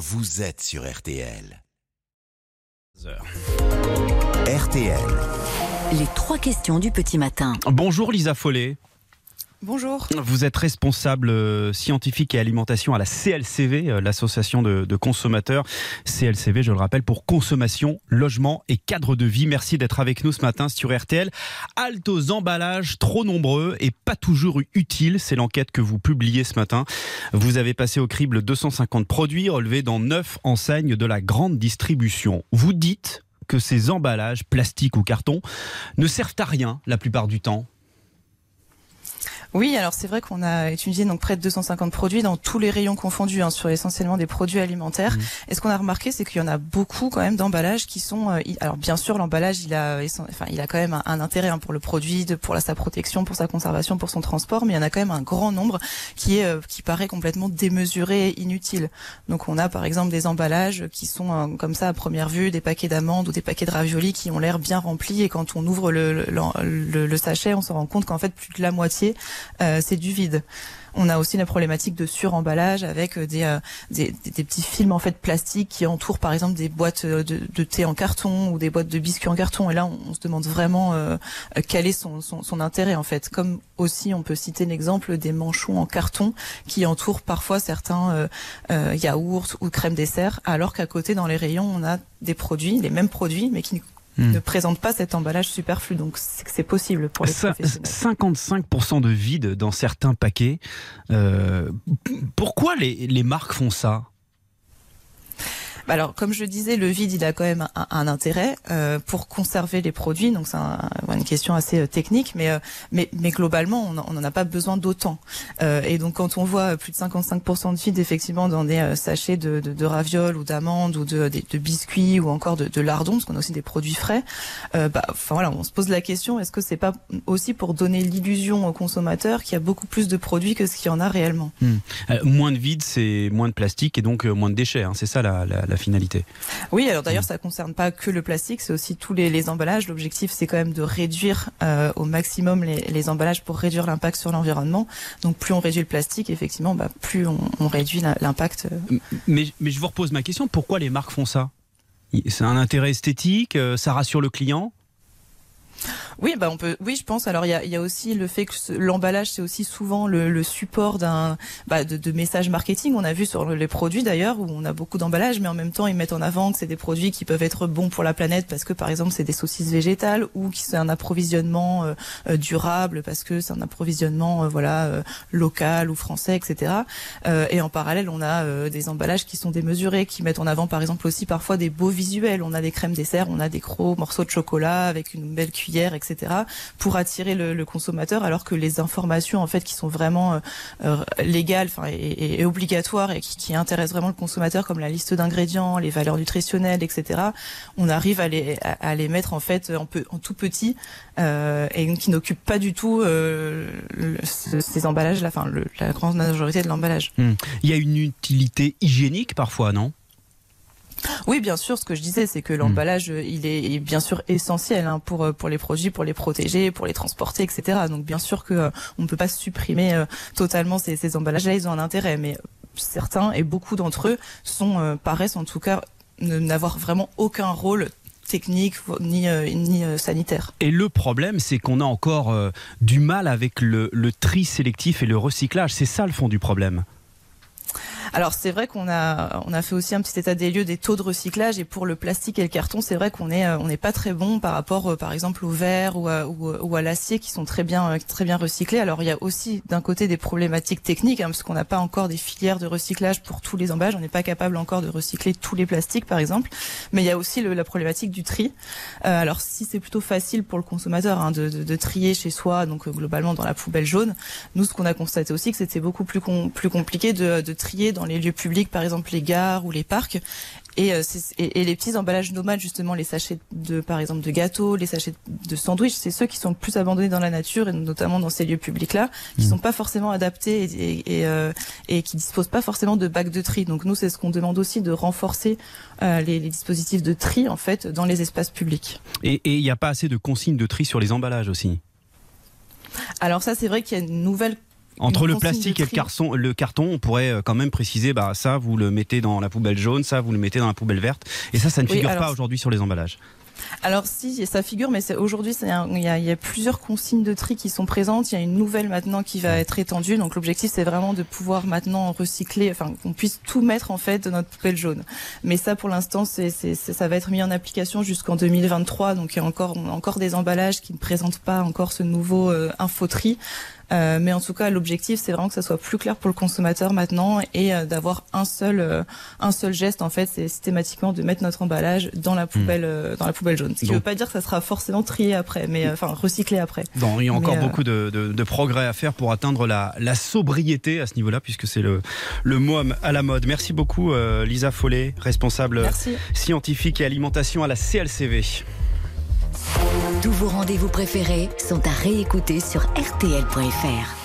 vous êtes sur RTL. RTL. Les trois questions du petit matin. Bonjour Lisa Follet. Bonjour. Vous êtes responsable euh, scientifique et alimentation à la CLCV, euh, l'association de, consommateurs. CLCV, je le rappelle, pour consommation, logement et cadre de vie. Merci d'être avec nous ce matin sur RTL. Halte aux emballages trop nombreux et pas toujours utiles. C'est l'enquête que vous publiez ce matin. Vous avez passé au crible 250 produits relevés dans 9 enseignes de la grande distribution. Vous dites que ces emballages, plastique ou carton, ne servent à rien la plupart du temps. Oui, alors c'est vrai qu'on a étudié donc près de 250 produits dans tous les rayons confondus, hein, sur essentiellement des produits alimentaires. Mmh. Et ce qu'on a remarqué, c'est qu'il y en a beaucoup quand même d'emballages qui sont. euh, alors bien sûr, l'emballage, il a, enfin, il a quand même un, un intérêt hein, pour le produit, de, pour la, sa protection, pour sa conservation, pour son transport, mais il y en a quand même un grand nombre qui est, euh, qui paraît complètement démesuré et inutile. Donc on a par exemple des emballages qui sont euh, comme ça à première vue, des paquets d'amandes ou des paquets de raviolis qui ont l'air bien remplis, et quand on ouvre le, le, le- le sachet, on se rend compte qu'en fait plus de la moitié euh, c'est du vide. On a aussi la problématique de suremballage avec euh, des, euh, des, petits films en fait plastiques qui entourent par exemple des boîtes de, thé en carton ou des boîtes de biscuits en carton. Et là, on, se demande vraiment quel est son, intérêt en fait. Comme aussi, on peut citer l'exemple des manchons en carton qui entourent parfois certains yaourts ou crèmes dessert, alors qu'à côté dans les rayons, on a des produits, les mêmes produits, mais qui ne- Hmm. ne présentent pas cet emballage superflu. Donc c'est possible pour les Ça- professionnels. 55% de vide dans certains paquets. Euh, pourquoi les, les marques font ça? Alors, comme je disais, le vide, il a quand même un, intérêt euh, pour conserver les produits. Donc, c'est un- une question assez euh, technique, mais, euh, mais, mais globalement, on n'en a pas besoin d'autant. Euh, et donc, quand on voit plus de 55% de vide, effectivement, dans des euh, sachets de, de, de ravioles ou d'amandes ou de, de, biscuits ou encore de, de lardons, parce qu'on a aussi des produits frais, euh, bah, enfin voilà, on se pose la question est-ce que c'est pas aussi pour donner l'illusion aux consommateurs qu'il y a beaucoup plus de produits que ce qu'il y en a réellement? Euh, Moins de vide, c'est moins de plastique et donc euh, moins de déchets. hein. C'est ça la, la- la finalité. Oui, alors d'ailleurs, ça concerne pas que le plastique, c'est aussi tous les, les emballages. L'objectif, c'est quand même de réduire euh, au maximum les, les emballages pour réduire l'impact sur l'environnement. Donc, plus on réduit le plastique, effectivement, bah, plus on, on réduit l'impact. euh. Mais, mais je vous repose ma question pourquoi les marques font ça? C'est un intérêt esthétique euh, Ça rassure le client? Oui, bah on peut. Oui, je pense. Alors, il y a, y a aussi le fait que l'emballage, c'est aussi souvent le, le support d'un bah, de, de messages marketing. On a vu sur les produits d'ailleurs où on a beaucoup d'emballages, mais en même temps, ils mettent en avant que c'est des produits qui peuvent être bons pour la planète parce que, par exemple, c'est des saucisses végétales ou qui c'est un approvisionnement euh, euh, durable parce que c'est un approvisionnement euh, voilà euh, local ou français, etc. Euh, et en parallèle, on a des emballages qui sont démesurés, qui mettent en avant, par exemple, aussi parfois des beaux visuels. On a des crèmes dessert, on a des gros morceaux de chocolat avec une belle cuillère, etc. pour attirer le, consommateur, alors que les informations en fait qui sont vraiment euh, euh, légales, enfin et, obligatoires et qui, intéressent vraiment le consommateur, comme la liste d'ingrédients, les valeurs nutritionnelles, etc. On arrive à les mettre en fait en, tout petit euh, et qui n'occupent pas du tout ces emballages, là, enfin la grande majorité de l'emballage. Il y a une utilité hygiénique parfois, non? Oui, bien sûr. Ce que je disais, c'est que l'emballage, euh, il est, bien sûr essentiel hein, pour euh, pour les produits, pour les protéger, pour les transporter, etc. Donc bien sûr que euh, on ne peut pas supprimer totalement ces, emballages-là. Ils ont un intérêt, mais certains et beaucoup d'entre eux sont paraissent en tout cas n'avoir vraiment aucun rôle technique ni ni sanitaire. Et le problème, c'est qu'on a encore du mal avec le, le tri sélectif et le recyclage. C'est ça le fond du problème. Alors c'est vrai qu'on a on a fait aussi un petit état des lieux des taux de recyclage et pour le plastique et le carton c'est vrai qu'on est euh, on n'est pas très bon par rapport euh, par exemple au verre ou à, l'acier qui sont très bien euh, très bien recyclés. Alors il y a aussi d'un côté des problématiques techniques hein, parce qu'on n'a pas encore des filières de recyclage pour tous les emballages. On n'est pas capable encore de recycler tous les plastiques par exemple. Mais il y a aussi le- la problématique du tri. Euh, alors si c'est plutôt facile pour le consommateur hein, de, de, de trier chez soi donc euh, globalement dans la poubelle jaune, nous ce qu'on a constaté aussi que c'était beaucoup plus com- plus compliqué de, de trier dans les lieux publics, par exemple les gares ou les parcs. Et, euh, et, et les petits emballages nomades, justement, les sachets de, par exemple, de gâteaux, les sachets de sandwich, c'est ceux qui sont le plus abandonnés dans la nature et notamment dans ces lieux publics-là, qui sont pas forcément adaptés et, et, et, euh, et qui disposent pas forcément de bacs de tri. Donc nous, c'est ce qu'on demande aussi de renforcer euh, les, les dispositifs de tri en fait dans les espaces publics. Et il n'y a pas assez de consignes de tri sur les emballages aussi? Alors ça, c'est vrai qu'il y a une nouvelle Entre le plastique et le carton, le carton, on pourrait euh, quand même préciser, bah ça, vous le mettez dans la poubelle jaune, ça, vous le mettez dans la poubelle verte. Et ça, ça ne Oui, figure alors- pas aujourd'hui sur les emballages. Alors si, ça figure, mais c'est- aujourd'hui, il y, a, il y a plusieurs consignes de tri qui sont présentes. Il y a une nouvelle maintenant qui va être étendue. Donc l'objectif, c'est vraiment de pouvoir maintenant recycler, enfin qu'on puisse tout mettre en fait dans notre poubelle jaune. Mais ça, pour l'instant, c'est, ça va être mis en application jusqu'en 2023. Donc il y a encore, on a encore des emballages qui ne présentent pas encore ce nouveau euh, infotri. Euh, mais en tout cas, l'objectif, c'est vraiment que ça soit plus clair pour le consommateur maintenant et euh, d'avoir un seul, euh, un seul geste. En fait, c'est systématiquement de mettre notre emballage dans la poubelle, euh, dans la poubelle jaune. Ce qui ne veut pas dire que ça sera forcément trié après, mais enfin recyclé après. Il y a encore Mais, beaucoup de, de- de progrès à faire pour atteindre la, la sobriété à ce niveau-là, puisque c'est le, le mot à la mode. Merci beaucoup, Lisa Follet, responsable Merci. scientifique et alimentation à la CLCV. Tous vos rendez-vous préférés sont à réécouter sur rtl.fr.